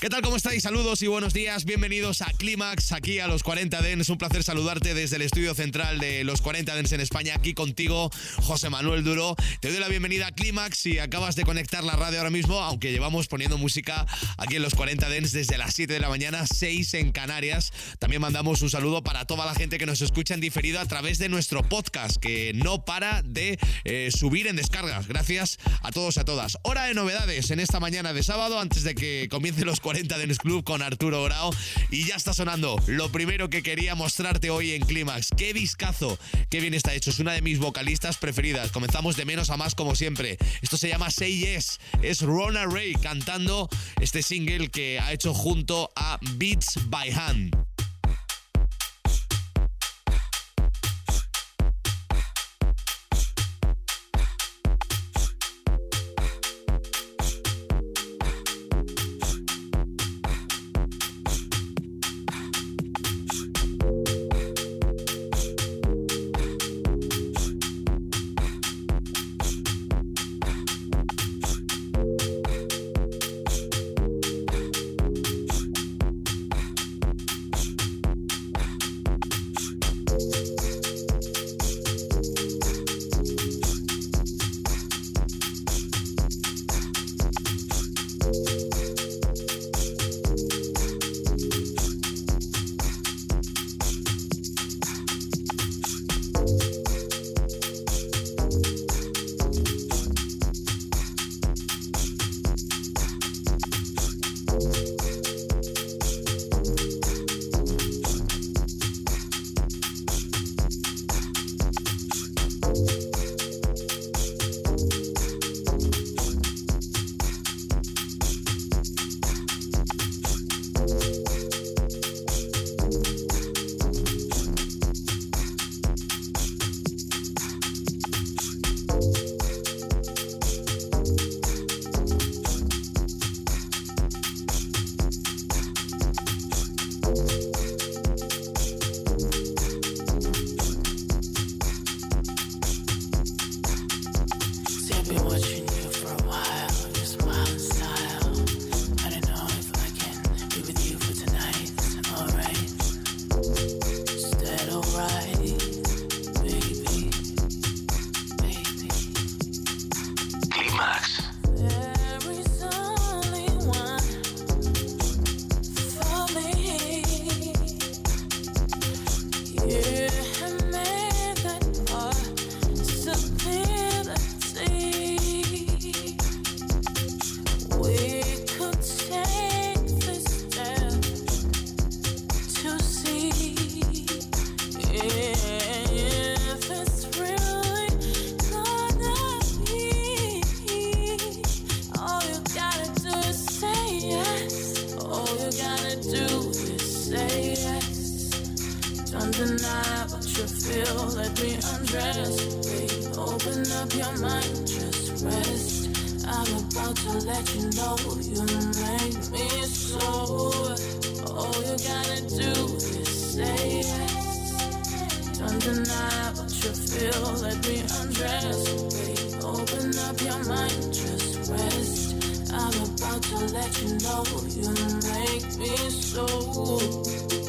¿Qué tal? ¿Cómo estáis? Saludos y buenos días. Bienvenidos a Clímax, aquí a los 40 Dens. Un placer saludarte desde el estudio central de los 40 Dens en España. Aquí contigo, José Manuel Duro. Te doy la bienvenida a Clímax si acabas de conectar la radio ahora mismo, aunque llevamos poniendo música aquí en los 40 Dens desde las 7 de la mañana, 6 en Canarias. También mandamos un saludo para toda la gente que nos escucha en diferido a través de nuestro podcast, que no para de eh, subir en descargas. Gracias a todos y a todas. Hora de novedades en esta mañana de sábado, antes de que comience los 40 Dens Club con Arturo Grau. Y ya está sonando lo primero que quería mostrarte hoy en Clímax. ¡Qué discazo! ¡Qué bien está hecho! Es una de mis vocalistas preferidas. Comenzamos de menos a más como siempre. Esto se llama Say Yes. Es Rona Ray cantando este single que ha hecho junto a Beats by Hand. let you know you make me so.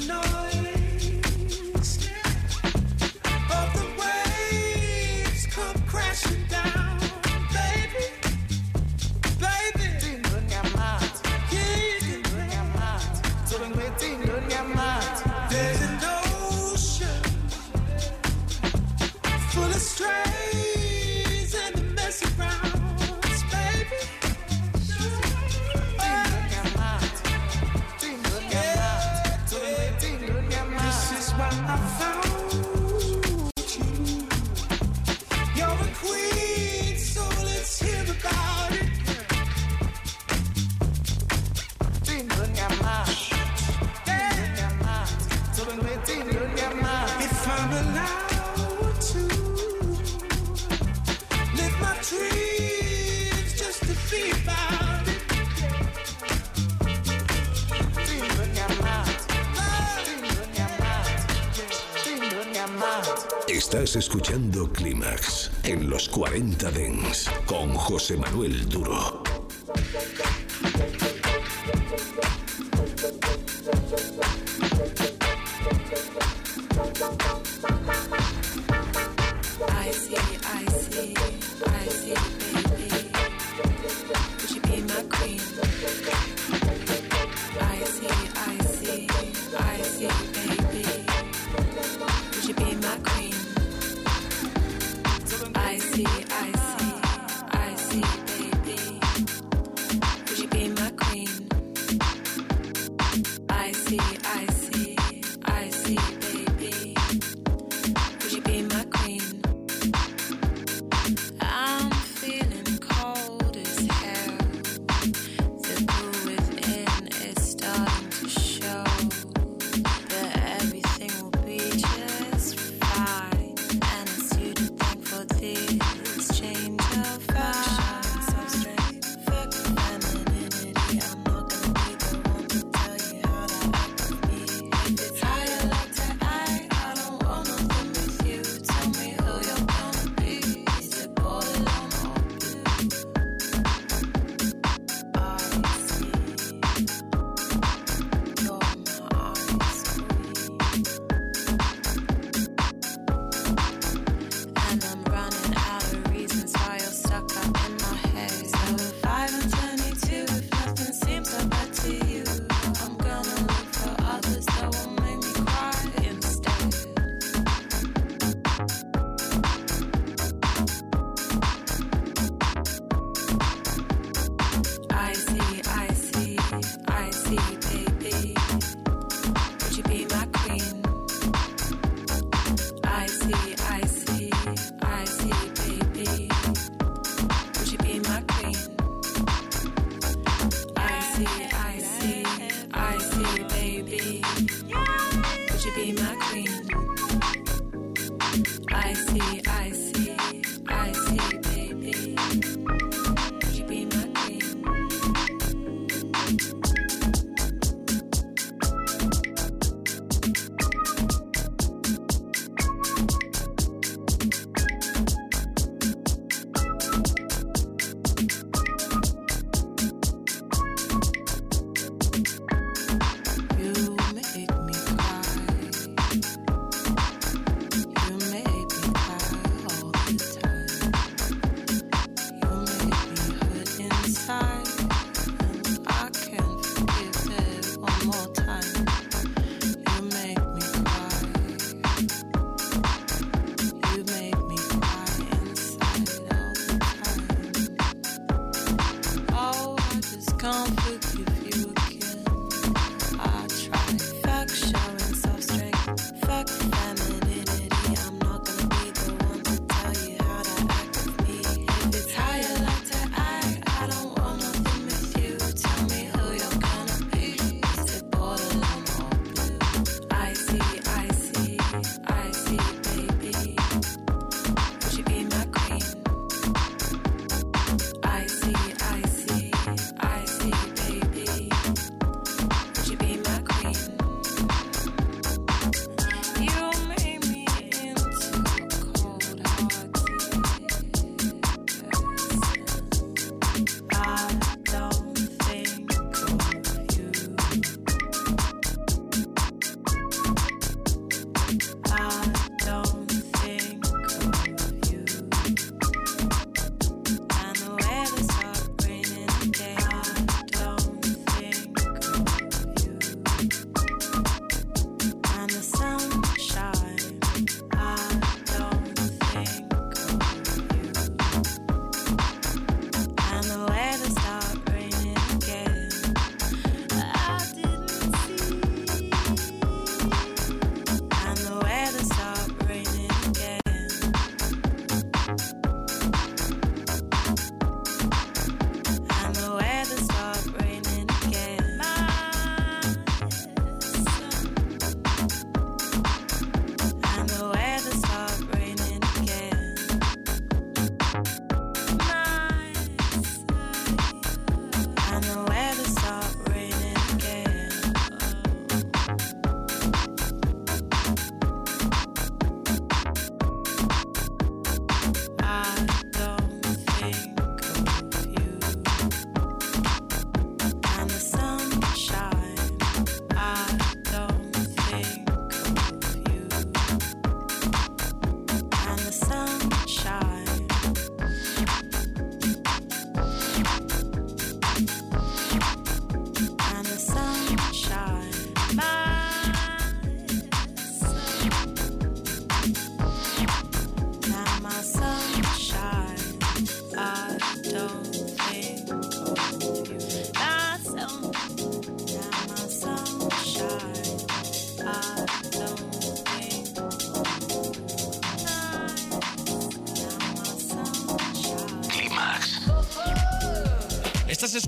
Estás 40 Dens con José Manuel Duro.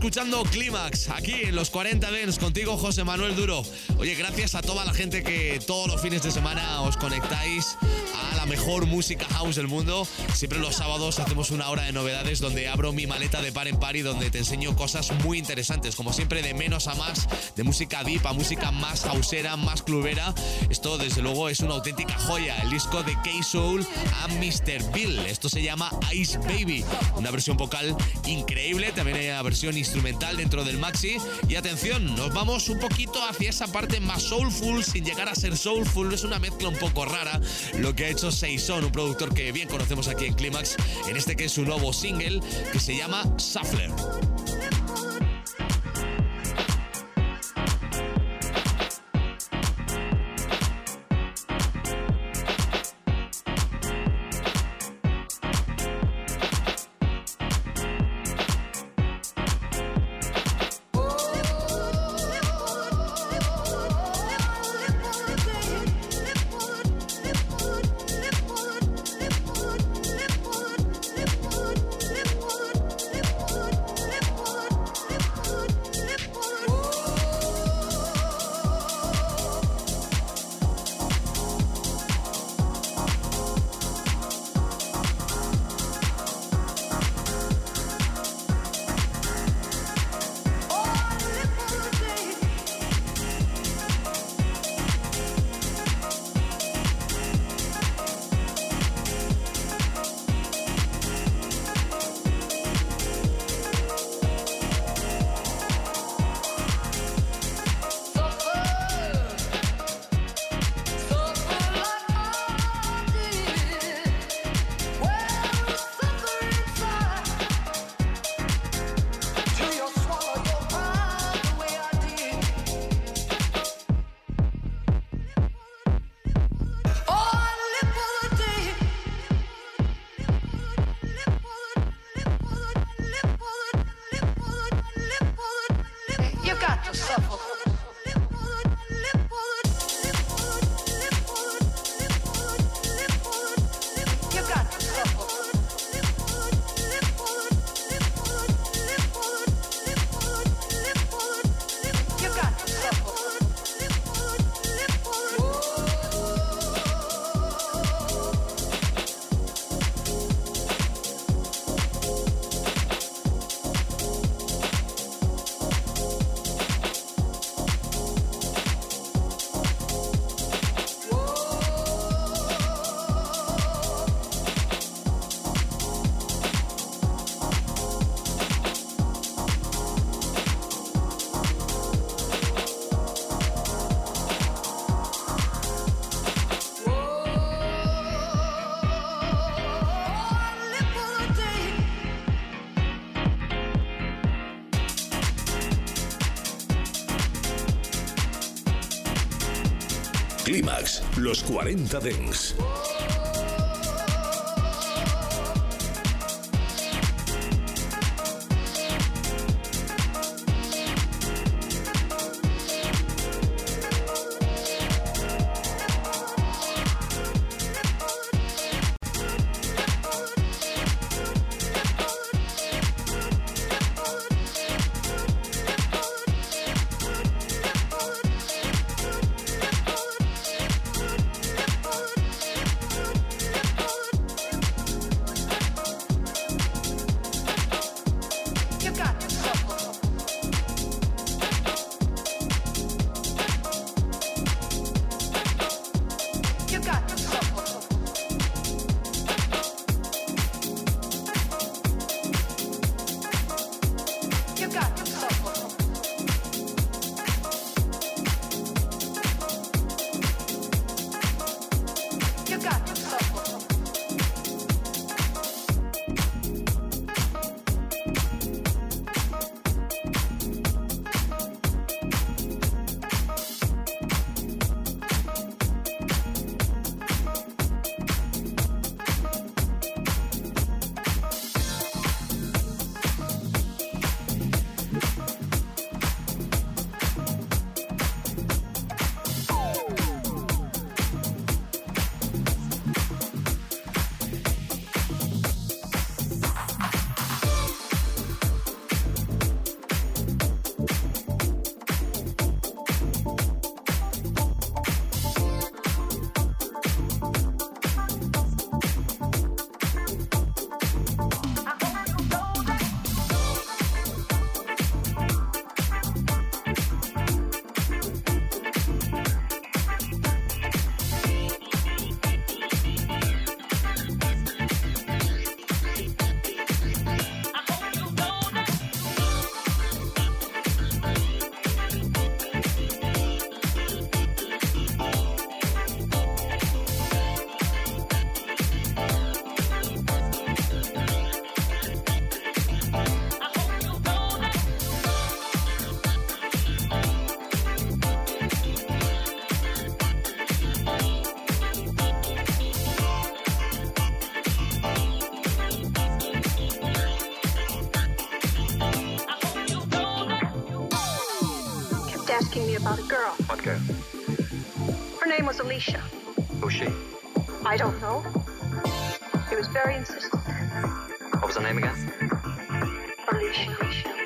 Escuchando Clímax aquí en los 40 Dens contigo José Manuel Duro. Oye, gracias a toda la gente que todos los fines de semana os conectáis a la mejor música house del mundo. Siempre los sábados hacemos una hora de novedades donde abro mi maleta de par en par y donde te enseño cosas muy interesantes, como siempre de menos a más, de música deep a música más houseera, más clubera. Esto desde luego es una auténtica joya, el disco de K-Soul a Mr. Bill. Esto se llama Ice Baby, una versión vocal increíble, también hay una versión instrumental dentro del maxi. Y atención, nos vamos un poquito hacia esa parte más soulful, sin llegar a ser soulful, es una mezcla un poco rara lo que ha hecho Seison, un productor que bien conocemos aquí en Climax, en este que es su nuevo single que se llama Shuffler. Los 40 Dens. very insistent. What was her name again? Alicia.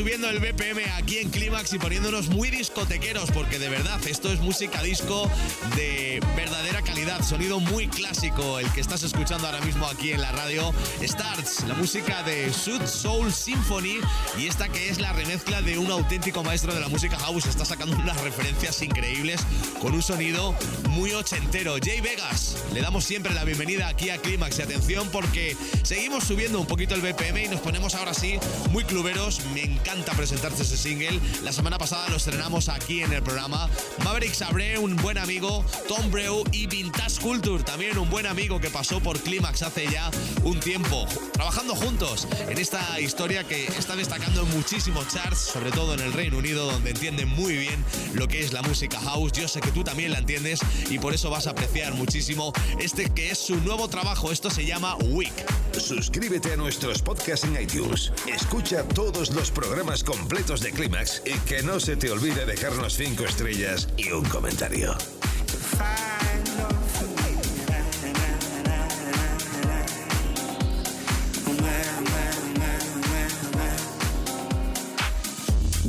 Subiendo el BPM aquí en Clímax y poniéndonos muy discotequeros, porque de verdad esto es música disco de verdadera calidad, sonido muy clásico, el que estás escuchando ahora mismo aquí en la radio. Starts, la música de Sud Soul Symphony y esta que es la remezcla de un auténtico maestro de la música house, está sacando unas referencias increíbles con un sonido muy ochentero. Jay Vegas, le damos siempre la bienvenida aquí a Clímax y atención porque seguimos subiendo un poquito el BPM y nos ponemos ahora sí muy cluberos. Me encanta presentarte ese single. La semana pasada lo estrenamos aquí en el programa. Maverick Sabré, un buen amigo, Tom Breu y Vintage Culture, también un buen amigo que pasó por Clímax hace ya un tiempo, trabajando juntos en esta historia que está destacando en muchísimos charts, sobre todo en el Reino Unido, donde entienden muy bien lo que es la música house. Yo sé que tú también la entiendes y por eso vas a apreciar muchísimo este que es su nuevo trabajo. Esto se llama Week. Suscríbete a nuestros podcasts en iTunes. Escucha todos los programas completos de Clímax y que no se te olvide dejarnos 5 estrellas y un comentario.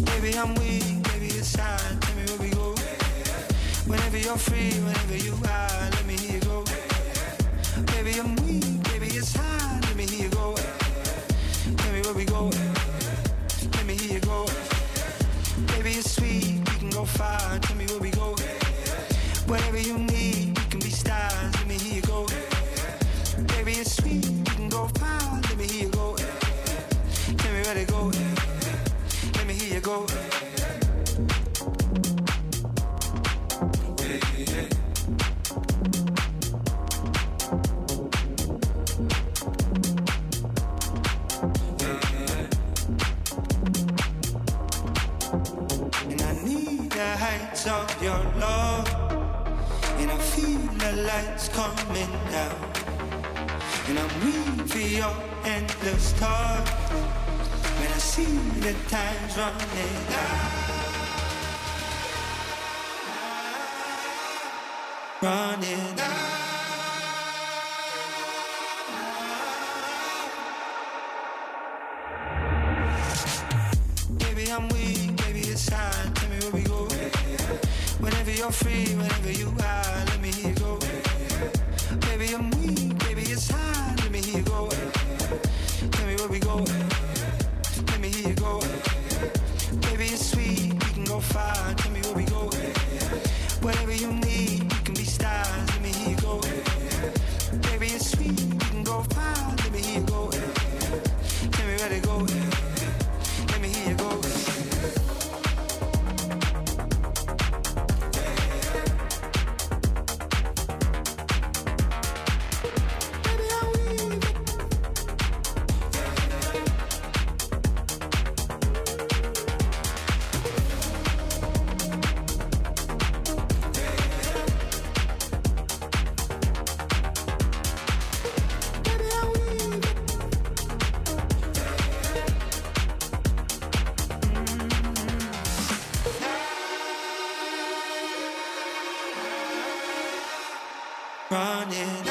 Baby, I'm weak, baby, it's time. Tell me where we go. Whenever you're free, whenever you are, let me hear you go. Baby, I'm weak, baby, it's time. Let me hear you go. Tell me where we go. We can go far. Tell me where we go. Whatever you Running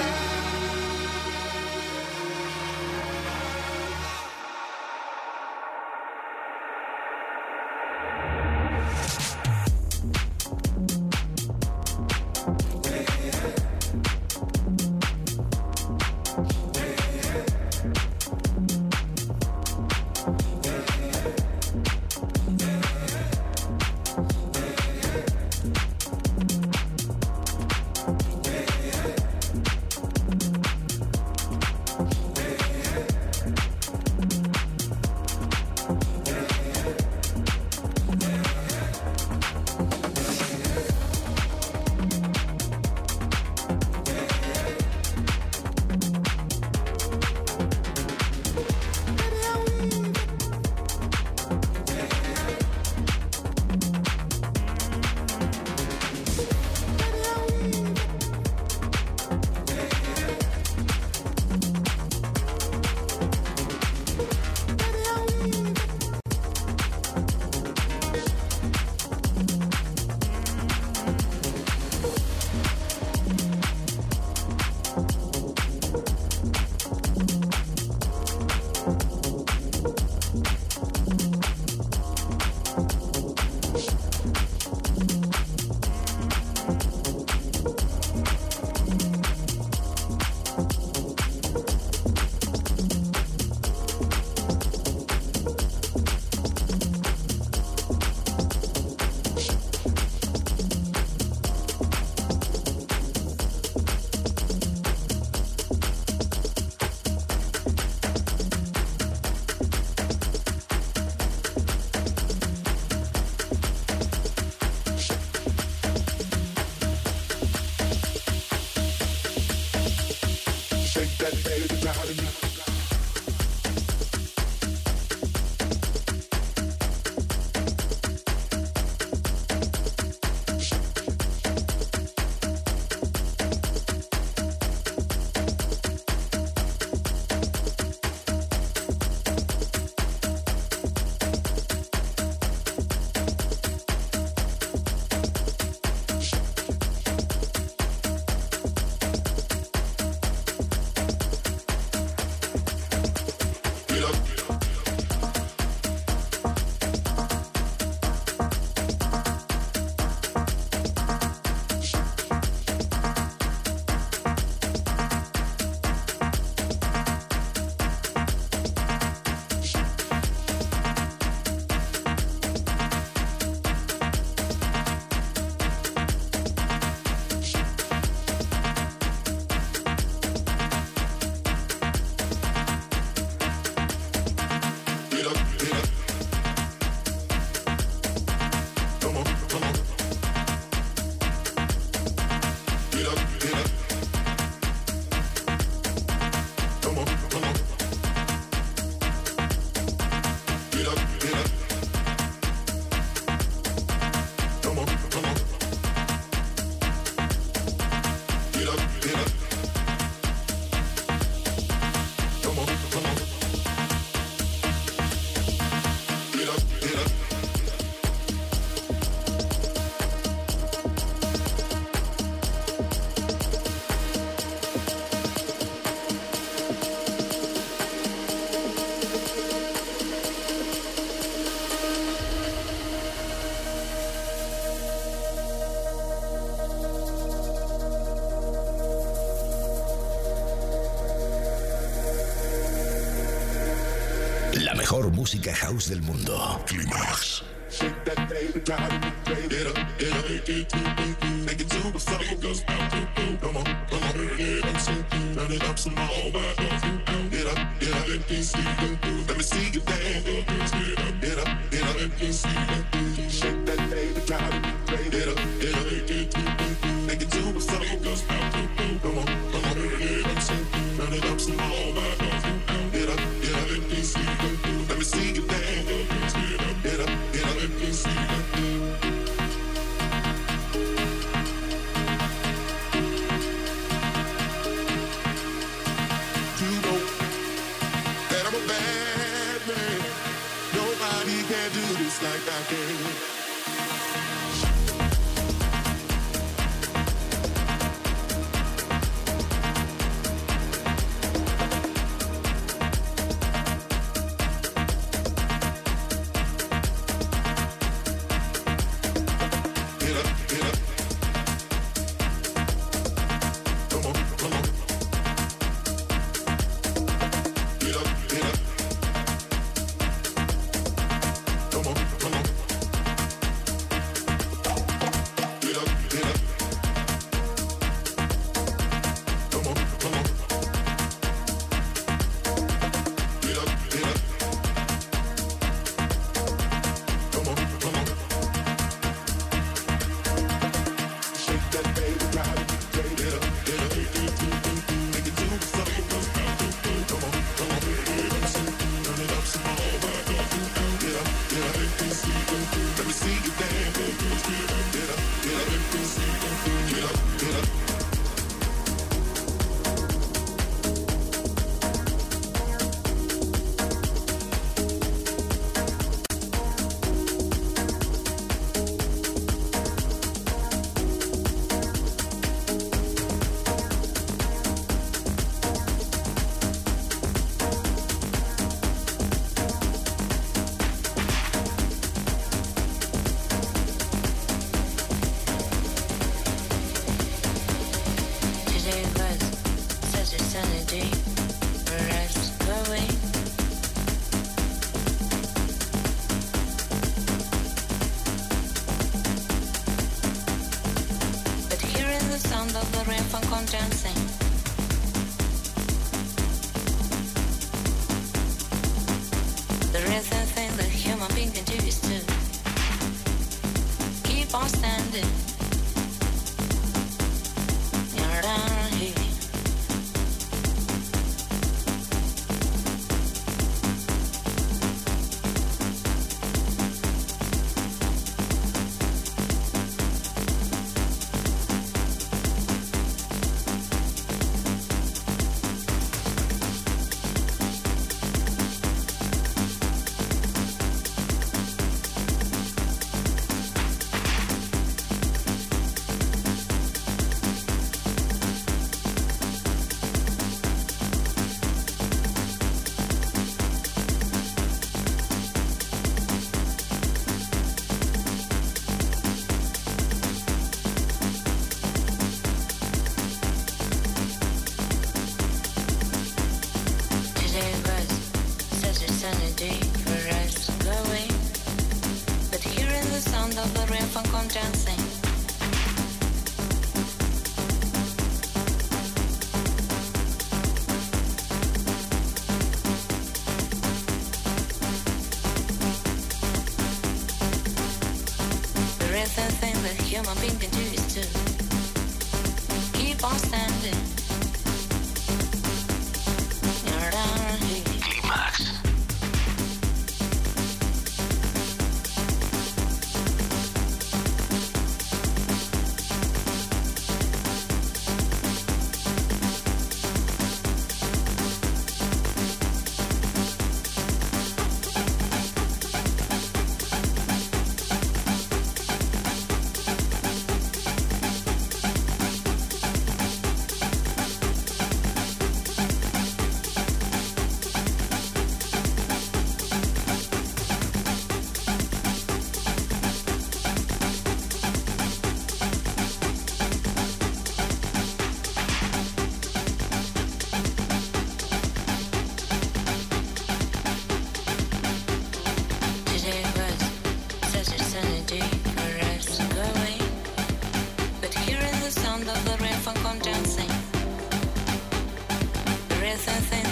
música house del mundo. Climax.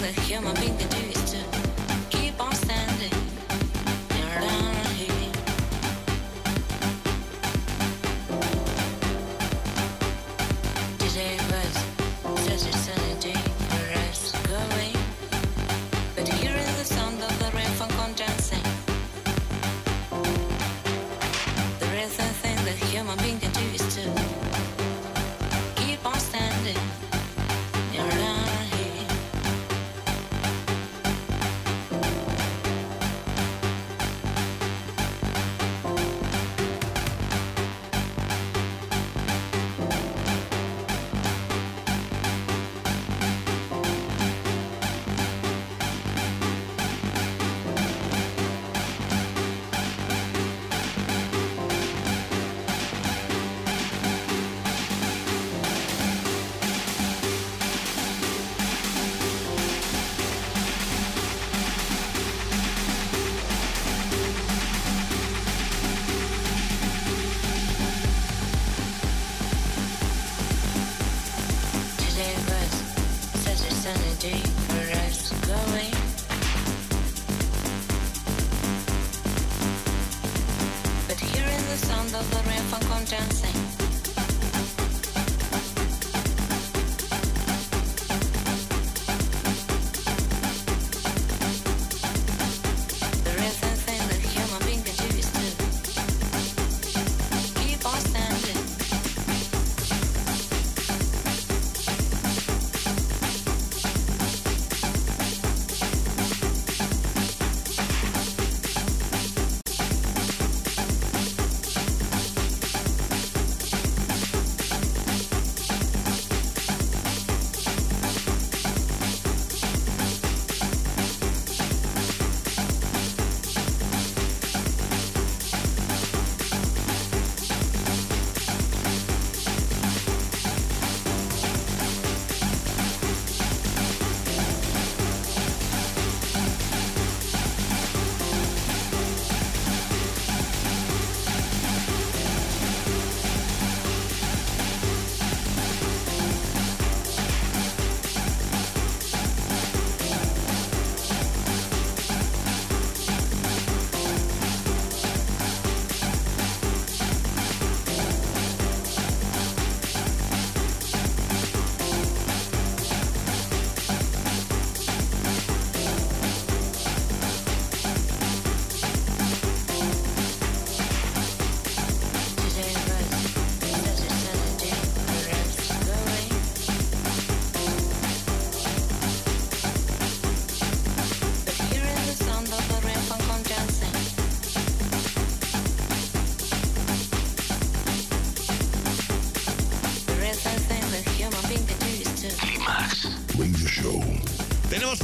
A thing that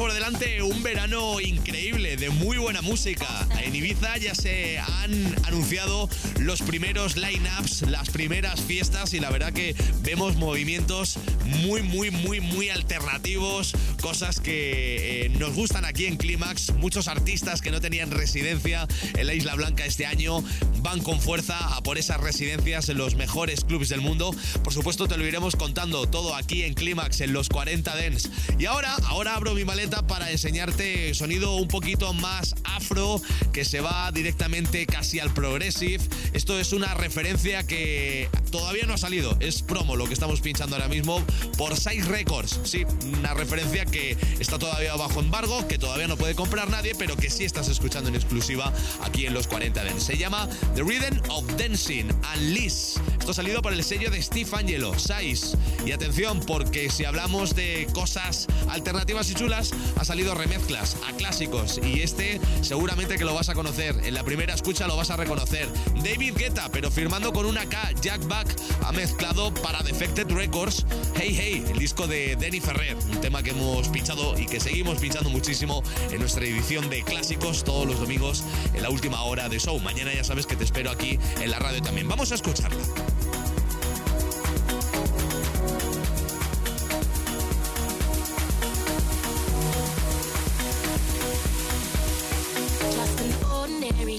por delante un verano increíble de muy buena música. En Ibiza ya se han anunciado los primeros line-ups, las primeras fiestas y la verdad que vemos movimientos muy, muy, muy, muy alternativos, cosas que eh, nos gustan aquí en Clímax. Muchos artistas que no tenían residencia en la Isla Blanca este año van con fuerza a por esas residencias en los mejores clubs del mundo. Por supuesto te lo iremos contando todo aquí en Clímax, en los 40 Dents. Y ahora, ahora abro mi maleta para enseñarte sonido un poquito más afro, que se va directamente casi al progressive. Esto es una referencia que todavía no ha salido, es promo lo que estamos pinchando ahora mismo por Size Records. Sí, una referencia que está todavía bajo embargo, que todavía no puede comprar nadie, pero que sí estás escuchando en exclusiva aquí en los 40 Dents. Se llama The Rhythm of Dancing and Liz. Esto ha salido por el sello de Steve Angelo, Size. Y atención, porque si hablamos de cosas alternativas y chulas, ha salido remezclas a clásicos. Y este seguramente que lo vas a conocer. En la primera escucha lo vas a reconocer. David Guetta, pero firmando con una K. Jack Back ha mezclado para Defected Records Hey Hey, el disco de Denny Ferrer. Un tema que hemos pinchado y que seguimos pinchando muchísimo en nuestra edición de clásicos todos los domingos en la última hora de show. Mañana ya sabes que te espero aquí en la radio también. Vamos a escucharla.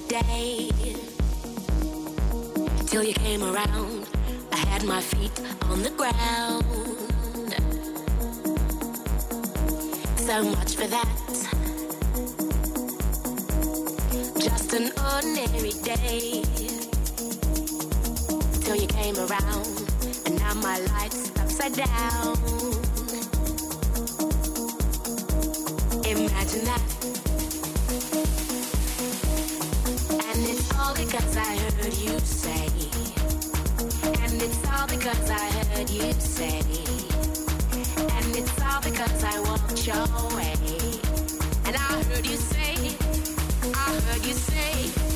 Day. Till you came around, I had my feet on the ground. So much for that. Just an ordinary day. Till you came around, and now my life's upside down. Imagine that. And it's all because I heard you say. And it's all because I heard you say. And it's all because I walked your way. And I heard you say, heard you say,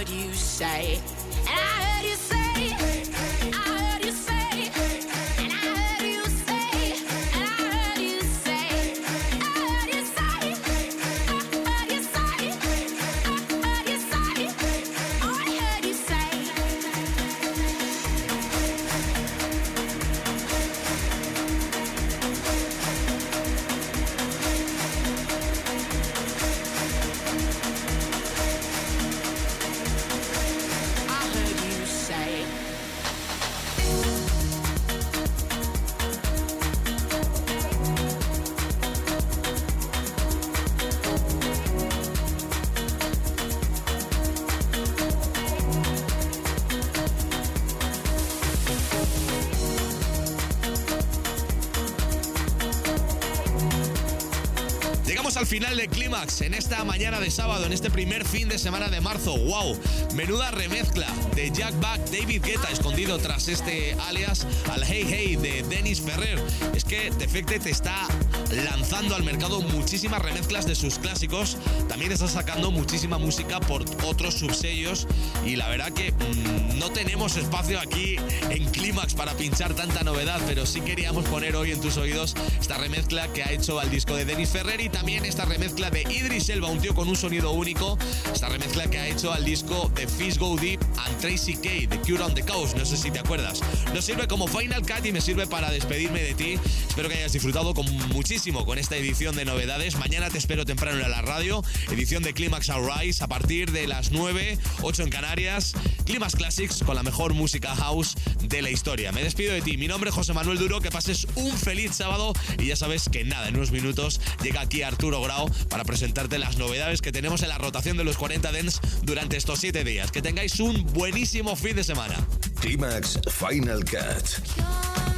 heard you say, and I heard you say, esta mañana de sábado, en este primer fin de semana de marzo. ¡Wow! Menuda remezcla de Jack Back, David Guetta, escondido tras este alias al Hey Hey de Dennis Ferrer. Es que Defecte te está lanzando al mercado muchísimas remezclas de sus clásicos. También está sacando muchísima música por otros subsellos. Y la verdad que mmm, no tenemos espacio aquí en Clímax para pinchar tanta novedad, pero sí queríamos poner hoy en tus oídos esta remezcla que ha hecho al disco de Dennis Ferrer y también esta remezcla de Idris Elba, un tío con un sonido único. Esta remezcla que ha hecho al disco de Fish Go Deep and Tracy K, de Cure on the Coast. No sé si te acuerdas. Nos sirve como Final Cut y me sirve para despedirme de ti. Espero que hayas disfrutado con muchísimo con esta edición de novedades. Mañana te espero temprano en la radio. Edición de Climax Rise a partir de las 9, 8 en Canarias. Climax Classics con la mejor música house de la historia. Me despido de ti. Mi nombre es José Manuel Duro. Que pases un feliz sábado y ya sabes que nada, en unos minutos llega aquí Arturo Grau para presentarte las novedades que tenemos en la rotación de los 40 Dents durante estos 7 días. Que tengáis un buenísimo fin de semana. Climax Final Cut.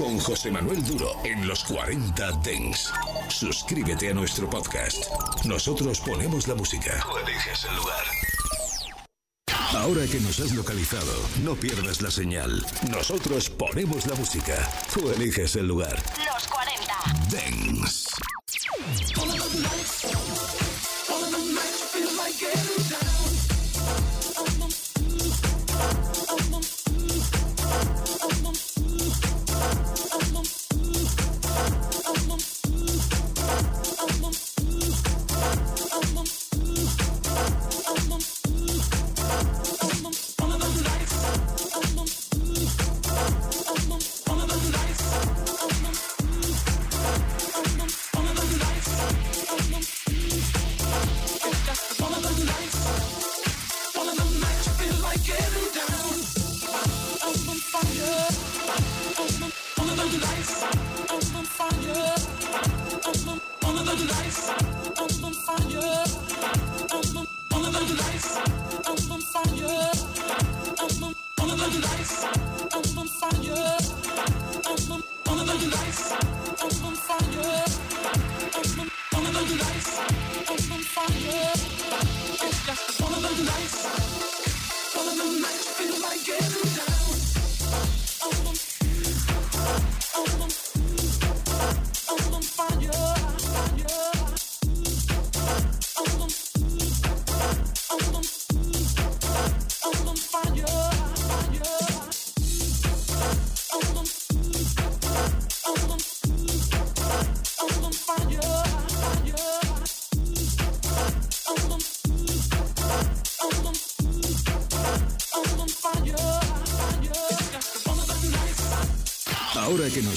Con José Manuel Duro en los 40 Dens. Suscríbete a nuestro podcast. Nosotros ponemos la música. Tú eliges el lugar. Ahora que nos has localizado, no pierdas la señal. Nosotros ponemos la música. Tú eliges el lugar. Los 40. Dens.